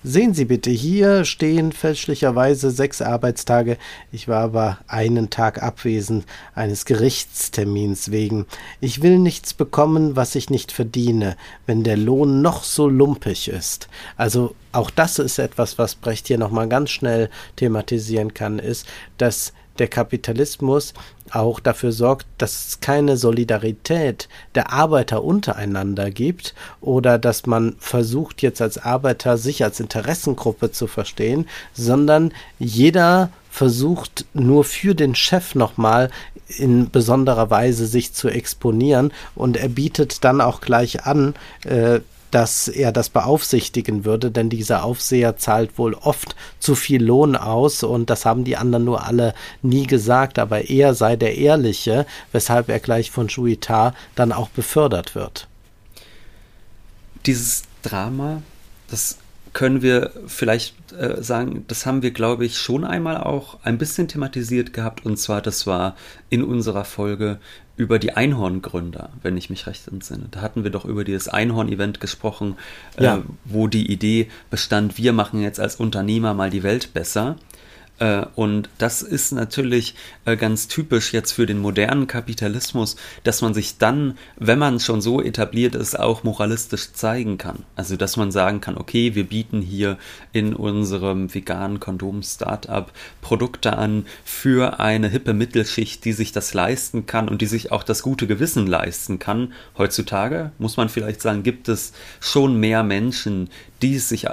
Sehen Sie bitte, hier stehen fälschlicherweise sechs Arbeitstage. Ich war aber einen Tag abwesend eines Gerichtstermins wegen. Ich will nichts bekommen, was ich nicht verdiene, wenn der Lohn noch so lumpig ist. Also auch das ist etwas, was Brecht hier nochmal ganz schnell thematisieren kann, ist, dass der Kapitalismus auch dafür sorgt, dass es keine Solidarität der Arbeiter untereinander gibt oder dass man versucht jetzt als Arbeiter sich als Interessengruppe zu verstehen, sondern jeder versucht nur für den Chef nochmal in besonderer Weise sich zu exponieren und er bietet dann auch gleich an, äh, dass er das beaufsichtigen würde, denn dieser Aufseher zahlt wohl oft zu viel Lohn aus und das haben die anderen nur alle nie gesagt, aber er sei der Ehrliche, weshalb er gleich von Shuita dann auch befördert wird. Dieses Drama, das können wir vielleicht äh, sagen, das haben wir, glaube ich, schon einmal auch ein bisschen thematisiert gehabt. Und zwar, das war in unserer Folge über die Einhorngründer, wenn ich mich recht entsinne. Da hatten wir doch über dieses Einhorn-Event gesprochen, ja. äh, wo die Idee bestand, wir machen jetzt als Unternehmer mal die Welt besser. Äh, und das ist natürlich äh, ganz typisch jetzt für den modernen Kapitalismus, dass man sich dann, wenn man schon so etabliert ist, auch moralistisch zeigen kann. Also, dass man sagen kann, okay, wir bieten hier in unserem veganen Kondom-Startup Produkte an für eine hippe Mittelschicht, die sich das leisten kann und die sich auch das gute Gewissen leisten kann. Heutzutage, muss man vielleicht sagen, gibt es schon mehr Menschen, die es sich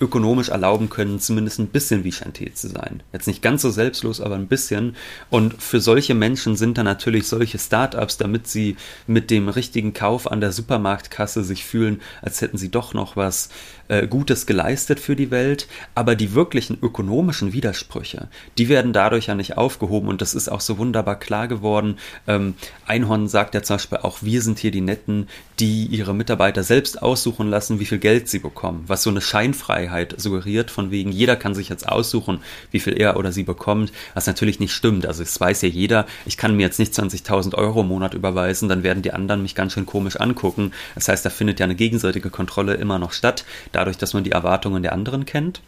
ökonomisch erlauben können, zumindest ein bisschen wie Chanté zu sein. Jetzt nicht ganz so selbstlos, aber ein bisschen. Und für solche Menschen sind da natürlich solche Startups, damit sie mit dem richtigen Kauf an der Supermarktkasse sich fühlen, als hätten sie doch noch was äh, Gutes geleistet für die Welt. Aber die wirklichen ökonomischen Widersprüche, die werden dadurch ja nicht aufgehoben. Und das ist auch so wunderbar klar geworden. Ähm, Einhorn sagt ja zum Beispiel auch, wir sind hier die Netten, die ihre Mitarbeiter selbst aussuchen lassen, wie viel Geld sie bekommen. Was so eine Scheinfreiheit Freiheit suggeriert, von wegen, jeder kann sich jetzt aussuchen, wie viel er oder sie bekommt, was natürlich nicht stimmt. Also es weiß ja jeder, ich kann mir jetzt nicht 20.000 Euro im Monat überweisen, dann werden die anderen mich ganz schön komisch angucken. Das heißt, da findet ja eine gegenseitige Kontrolle immer noch statt, dadurch, dass man die Erwartungen der anderen kennt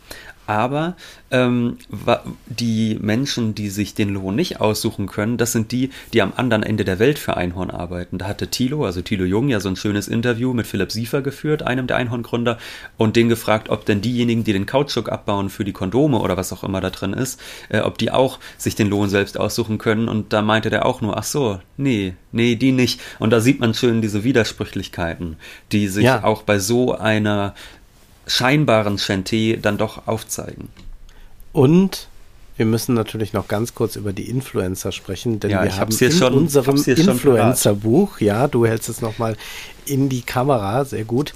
aber ähm, die Menschen, die sich den Lohn nicht aussuchen können, das sind die, die am anderen Ende der Welt für Einhorn arbeiten. Da hatte Thilo, also Thilo Jung, ja so ein schönes Interview mit Philipp Siefer geführt, einem der Einhorngründer, und den gefragt, ob denn diejenigen, die den Kautschuk abbauen für die Kondome oder was auch immer da drin ist, äh, ob die auch sich den Lohn selbst aussuchen können. Und da meinte der auch nur, ach so, nee, nee, die nicht. Und da sieht man schön diese Widersprüchlichkeiten, die sich ja. auch bei so einer scheinbaren Chanté dann doch aufzeigen. Und wir müssen natürlich noch ganz kurz über die Influencer sprechen, denn ja, wir haben in schon, unserem Influencer-Buch, ja, du hältst es nochmal in die Kamera, sehr gut.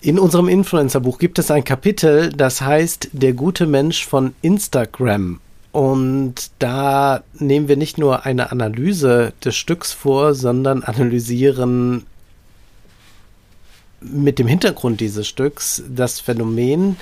In unserem Influencer-Buch gibt es ein Kapitel, das heißt Der gute Mensch von Instagram. Und da nehmen wir nicht nur eine Analyse des Stücks vor, sondern analysieren mit dem Hintergrund dieses Stücks das Phänomen,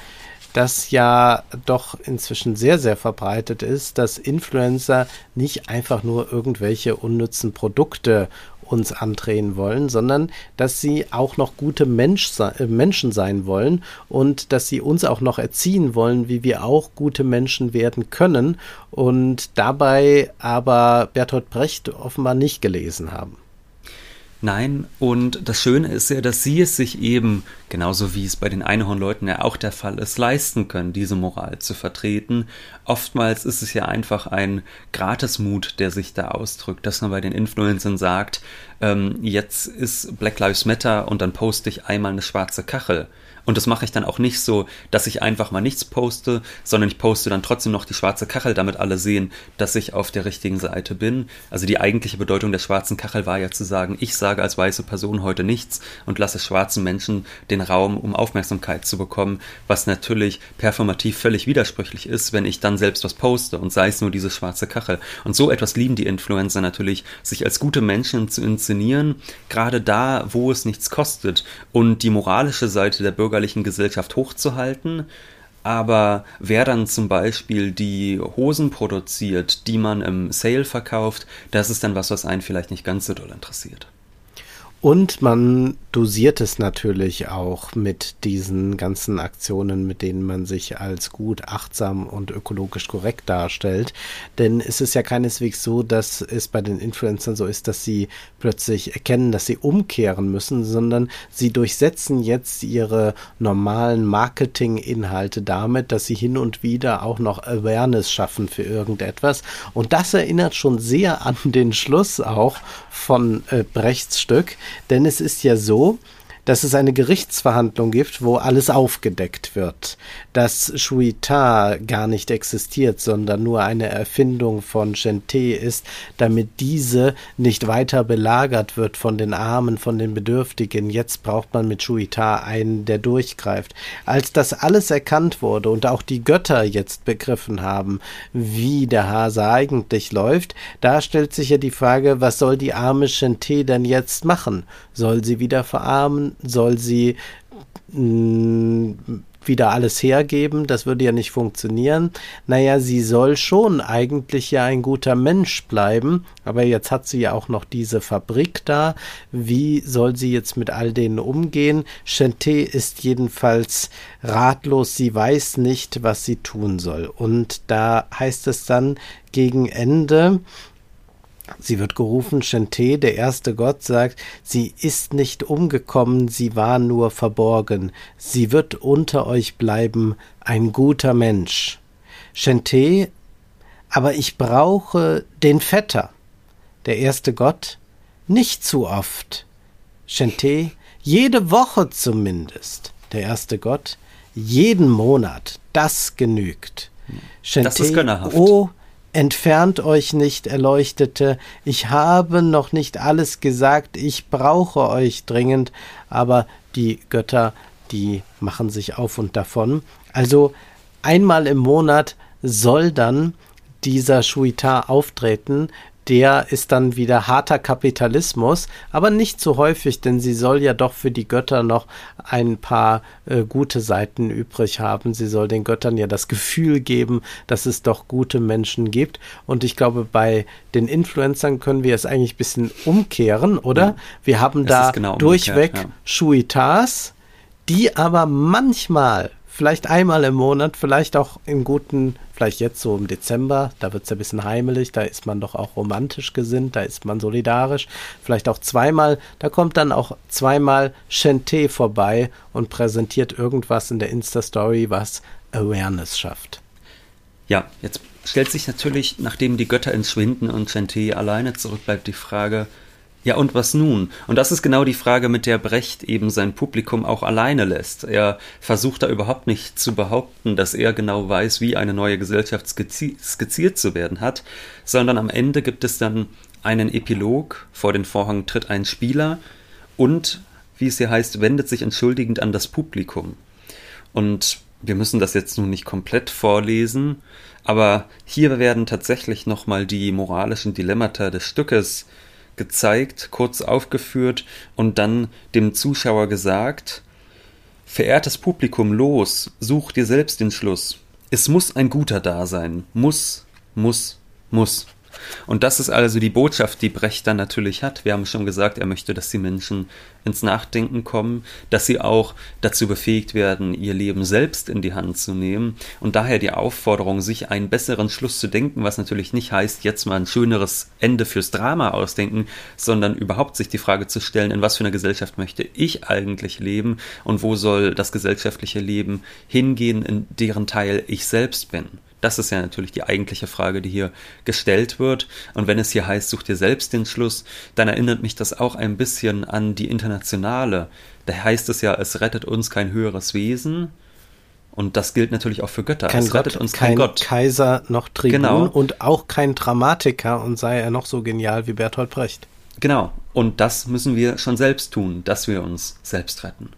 das ja doch inzwischen sehr, sehr verbreitet ist, dass Influencer nicht einfach nur irgendwelche unnützen Produkte uns andrehen wollen, sondern dass sie auch noch gute Mensch, äh, Menschen sein wollen und dass sie uns auch noch erziehen wollen, wie wir auch gute Menschen werden können und dabei aber Bertolt Brecht offenbar nicht gelesen haben. Nein, und das Schöne ist ja, dass sie es sich eben, genauso wie es bei den Einhornleuten ja auch der Fall ist, leisten können, diese Moral zu vertreten. Oftmals ist es ja einfach ein Gratismut, der sich da ausdrückt, dass man bei den Influencern sagt, ähm, jetzt ist Black Lives Matter und dann poste ich einmal eine schwarze Kachel. Und das mache ich dann auch nicht so, dass ich einfach mal nichts poste, sondern ich poste dann trotzdem noch die schwarze Kachel, damit alle sehen, dass ich auf der richtigen Seite bin. Also die eigentliche Bedeutung der schwarzen Kachel war ja zu sagen, ich sage als weiße Person heute nichts und lasse schwarzen Menschen den Raum, um Aufmerksamkeit zu bekommen, was natürlich performativ völlig widersprüchlich ist, wenn ich dann selbst was poste und sei es nur diese schwarze Kachel. Und so etwas lieben die Influencer natürlich, sich als gute Menschen zu inszenieren, gerade da, wo es nichts kostet. Und die moralische Seite der Bürger bürgerlichen Gesellschaft hochzuhalten. Aber wer dann zum Beispiel die Hosen produziert, die man im Sale verkauft, das ist dann was, was einen vielleicht nicht ganz so doll interessiert. Und man dosiert es natürlich auch mit diesen ganzen Aktionen, mit denen man sich als gut, achtsam und ökologisch korrekt darstellt. Denn es ist ja keineswegs so, dass es bei den Influencern so ist, dass sie plötzlich erkennen, dass sie umkehren müssen, sondern sie durchsetzen jetzt ihre normalen Marketinginhalte damit, dass sie hin und wieder auch noch Awareness schaffen für irgendetwas. Und das erinnert schon sehr an den Schluss auch von äh, Brechts Stück, denn es ist ja so, dass es eine Gerichtsverhandlung gibt, wo alles aufgedeckt wird, dass Shuita gar nicht existiert, sondern nur eine Erfindung von Shente ist, damit diese nicht weiter belagert wird von den Armen, von den Bedürftigen. Jetzt braucht man mit Shuita einen, der durchgreift. Als das alles erkannt wurde und auch die Götter jetzt begriffen haben, wie der Hase eigentlich läuft, da stellt sich ja die Frage, was soll die arme Shente denn jetzt machen? Soll sie wieder verarmen? Soll sie mm, wieder alles hergeben, das würde ja nicht funktionieren. Naja, sie soll schon eigentlich ja ein guter Mensch bleiben, aber jetzt hat sie ja auch noch diese Fabrik da. Wie soll sie jetzt mit all denen umgehen? Chanté ist jedenfalls ratlos, sie weiß nicht, was sie tun soll. Und da heißt es dann gegen Ende, Sie wird gerufen, Shente, der erste Gott, sagt, sie ist nicht umgekommen, sie war nur verborgen, sie wird unter euch bleiben, ein guter Mensch. Shente, aber ich brauche den Vetter. Der erste Gott, nicht zu oft. Shente, jede Woche zumindest. Der erste Gott, jeden Monat, das genügt. Shente, das ist gönnerhaft. Oh, Entfernt euch nicht, Erleuchtete, ich habe noch nicht alles gesagt, ich brauche euch dringend, aber die Götter, die machen sich auf und davon. Also einmal im Monat soll dann dieser Shuitar auftreten, der ist dann wieder harter Kapitalismus, aber nicht so häufig, denn sie soll ja doch für die Götter noch ein paar äh, gute Seiten übrig haben. Sie soll den Göttern ja das Gefühl geben, dass es doch gute Menschen gibt. Und ich glaube, bei den Influencern können wir es eigentlich ein bisschen umkehren, oder? Ja. Wir haben da genau durchweg ja. Shuitas, die aber manchmal vielleicht einmal im Monat, vielleicht auch in guten, vielleicht jetzt so im Dezember, da wird es ja ein bisschen heimelig, da ist man doch auch romantisch gesinnt, da ist man solidarisch, vielleicht auch zweimal, da kommt dann auch zweimal Chanté vorbei und präsentiert irgendwas in der Insta-Story, was Awareness schafft. Ja, jetzt stellt sich natürlich, nachdem die Götter entschwinden und Chanté alleine zurückbleibt, die Frage, ja, und was nun? Und das ist genau die Frage, mit der Brecht eben sein Publikum auch alleine lässt. Er versucht da überhaupt nicht zu behaupten, dass er genau weiß, wie eine neue Gesellschaft skizzi skizziert zu werden hat, sondern am Ende gibt es dann einen Epilog, vor den Vorhang tritt ein Spieler und wie es hier heißt, wendet sich entschuldigend an das Publikum. Und wir müssen das jetzt nun nicht komplett vorlesen, aber hier werden tatsächlich nochmal die moralischen Dilemmata des Stückes gezeigt, kurz aufgeführt und dann dem Zuschauer gesagt, verehrtes Publikum, los, such dir selbst den Schluss. Es muss ein guter da sein. Muss, muss, muss. Und das ist also die Botschaft, die Brecht dann natürlich hat. Wir haben schon gesagt, er möchte, dass die Menschen ins Nachdenken kommen, dass sie auch dazu befähigt werden, ihr Leben selbst in die Hand zu nehmen. Und daher die Aufforderung, sich einen besseren Schluss zu denken, was natürlich nicht heißt, jetzt mal ein schöneres Ende fürs Drama ausdenken, sondern überhaupt sich die Frage zu stellen, in was für einer Gesellschaft möchte ich eigentlich leben und wo soll das gesellschaftliche Leben hingehen, in deren Teil ich selbst bin. Das ist ja natürlich die eigentliche Frage, die hier gestellt wird. Und wenn es hier heißt, such dir selbst den Schluss, dann erinnert mich das auch ein bisschen an die internationale. Da heißt es ja, es rettet uns kein höheres Wesen. Und das gilt natürlich auch für Götter. Kein es Gott, rettet uns kein, kein Gott. Kaiser noch Tribun Genau. und auch kein Dramatiker und sei er noch so genial wie Bertolt Brecht. Genau. Und das müssen wir schon selbst tun, dass wir uns selbst retten.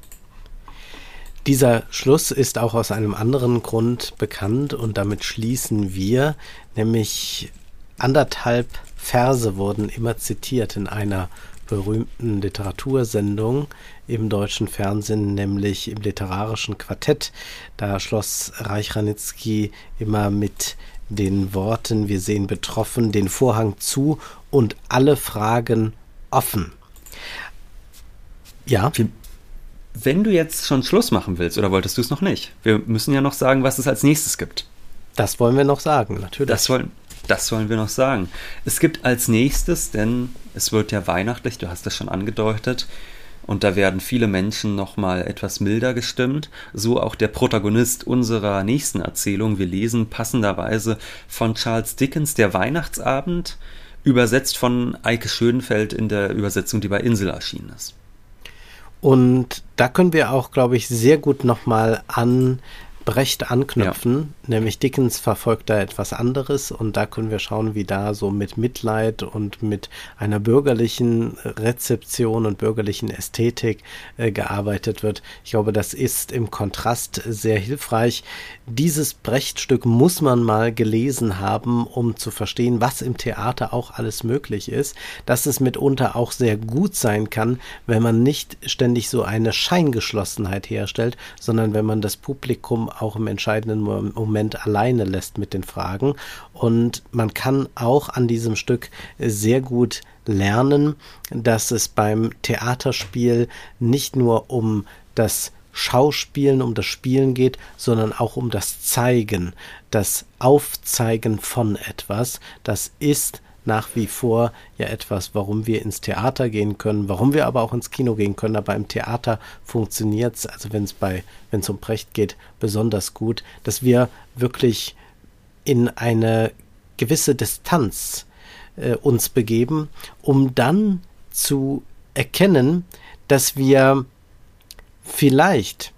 Dieser Schluss ist auch aus einem anderen Grund bekannt und damit schließen wir, nämlich anderthalb Verse wurden immer zitiert in einer berühmten Literatursendung im deutschen Fernsehen, nämlich im literarischen Quartett. Da schloss Reich Ranitzky immer mit den Worten, wir sehen betroffen den Vorhang zu und alle Fragen offen. Ja, Wenn du jetzt schon Schluss machen willst, oder wolltest du es noch nicht? Wir müssen ja noch sagen, was es als nächstes gibt. das wollen wir noch sagen, natürlich. Das wollen, das wollen wir noch sagen. Es gibt als nächstes, denn es wird ja weihnachtlich, du hast das schon angedeutet, und da werden viele Menschen nochmal etwas milder gestimmt. So auch der Protagonist unserer nächsten Erzählung. Wir lesen passenderweise von Charles Dickens Der Weihnachtsabend, übersetzt von Eike Schönfeld in der Übersetzung, die bei Insel erschienen ist. Und da können wir auch, glaube ich, sehr gut nochmal an Brecht anknüpfen, nämlich Dickens verfolgt da etwas anderes und da können wir schauen, wie da so mit Mitleid und mit einer bürgerlichen Rezeption und bürgerlichen Ästhetik äh, gearbeitet wird. Ich glaube, das ist im Kontrast sehr hilfreich. Dieses Brechtstück muss man mal gelesen haben, um zu verstehen, was im Theater auch alles möglich ist, dass es mitunter auch sehr gut sein kann, wenn man nicht ständig so eine Scheingeschlossenheit herstellt, sondern wenn man das Publikum auch im entscheidenden Moment alleine lässt mit den Fragen. Und man kann auch an diesem Stück sehr gut lernen, dass es beim Theaterspiel nicht nur um das Schauspielen, um das Spielen geht, sondern auch um das Zeigen, das Aufzeigen von etwas. Das ist nach wie vor ja etwas, warum wir ins Theater gehen können, warum wir aber auch ins Kino gehen können. Aber im Theater funktioniert es, also wenn es bei, wenn es um Brecht geht, besonders gut, dass wir wirklich in eine gewisse Distanz äh, uns begeben, um dann zu erkennen, dass wir vielleicht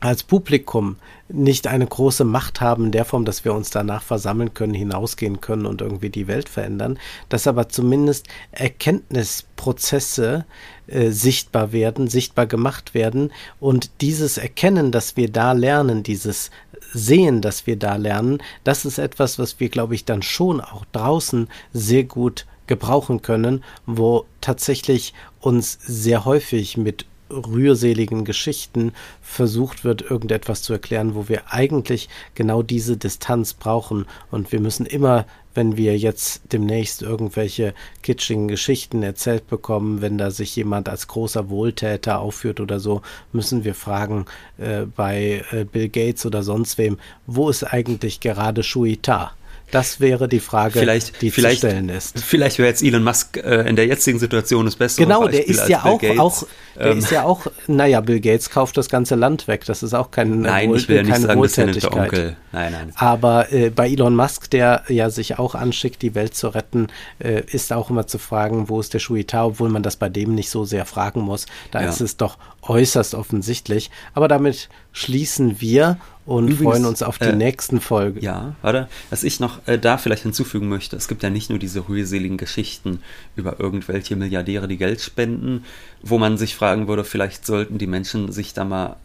als Publikum nicht eine große Macht haben in der Form, dass wir uns danach versammeln können, hinausgehen können und irgendwie die Welt verändern, dass aber zumindest Erkenntnisprozesse äh, sichtbar werden, sichtbar gemacht werden und dieses Erkennen, dass wir da lernen, dieses Sehen, dass wir da lernen, das ist etwas, was wir, glaube ich, dann schon auch draußen sehr gut gebrauchen können, wo tatsächlich uns sehr häufig mit rührseligen Geschichten versucht wird, irgendetwas zu erklären, wo wir eigentlich genau diese Distanz brauchen. Und wir müssen immer, wenn wir jetzt demnächst irgendwelche kitschigen Geschichten erzählt bekommen, wenn da sich jemand als großer Wohltäter aufführt oder so, müssen wir fragen äh, bei äh, Bill Gates oder sonst wem, wo ist eigentlich gerade Shuita? Das wäre die Frage, vielleicht, die vielleicht, zu stellen ist. Vielleicht wäre jetzt Elon Musk äh, in der jetzigen Situation das beste Genau, Beispiel der ist ja auch, Gates. auch der Ähm, ist ja auch, naja, Bill Gates kauft das ganze Land weg. Das ist auch kein, Nein, Wohl, ich will nicht keine sagen, nicht der Wohltätigkeit. Onkel. Nein, nein. Aber äh, bei Elon Musk, der ja sich auch anschickt, die Welt zu retten, äh, ist auch immer zu fragen, wo ist der Shuita, obwohl man das bei dem nicht so sehr fragen muss. Da Ja. ist es doch äußerst offensichtlich. Aber damit schließen wir und Übrigens, freuen uns auf die äh, nächsten Folgen. Ja, warte, was ich noch äh, da vielleicht hinzufügen möchte, es gibt ja nicht nur diese rührseligen Geschichten über irgendwelche Milliardäre, die Geld spenden, wo man sich fragen würde, vielleicht sollten die Menschen sich da mal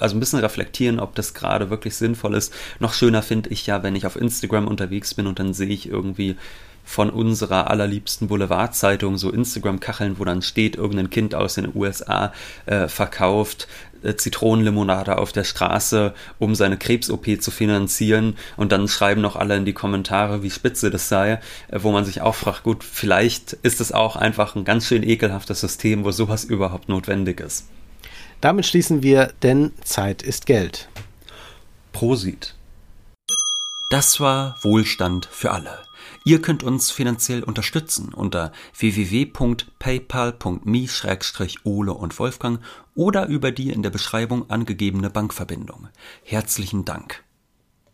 also ein bisschen reflektieren, ob das gerade wirklich sinnvoll ist. Noch schöner finde ich ja, wenn ich auf Instagram unterwegs bin und dann sehe ich irgendwie von unserer allerliebsten Boulevardzeitung so Instagram-Kacheln, wo dann steht, irgendein Kind aus den USA äh, verkauft Zitronenlimonade auf der Straße, um seine Krebs-OP zu finanzieren und dann schreiben noch alle in die Kommentare, wie spitze das sei, äh, wo man sich auch fragt, gut, vielleicht ist es auch einfach ein ganz schön ekelhaftes System, wo sowas überhaupt notwendig ist. Damit schließen wir, denn Zeit ist Geld. Prosit. Das war Wohlstand für alle. Ihr könnt uns finanziell unterstützen unter www.paypal.me-ole und Wolfgang oder über die in der Beschreibung angegebene Bankverbindung. Herzlichen Dank.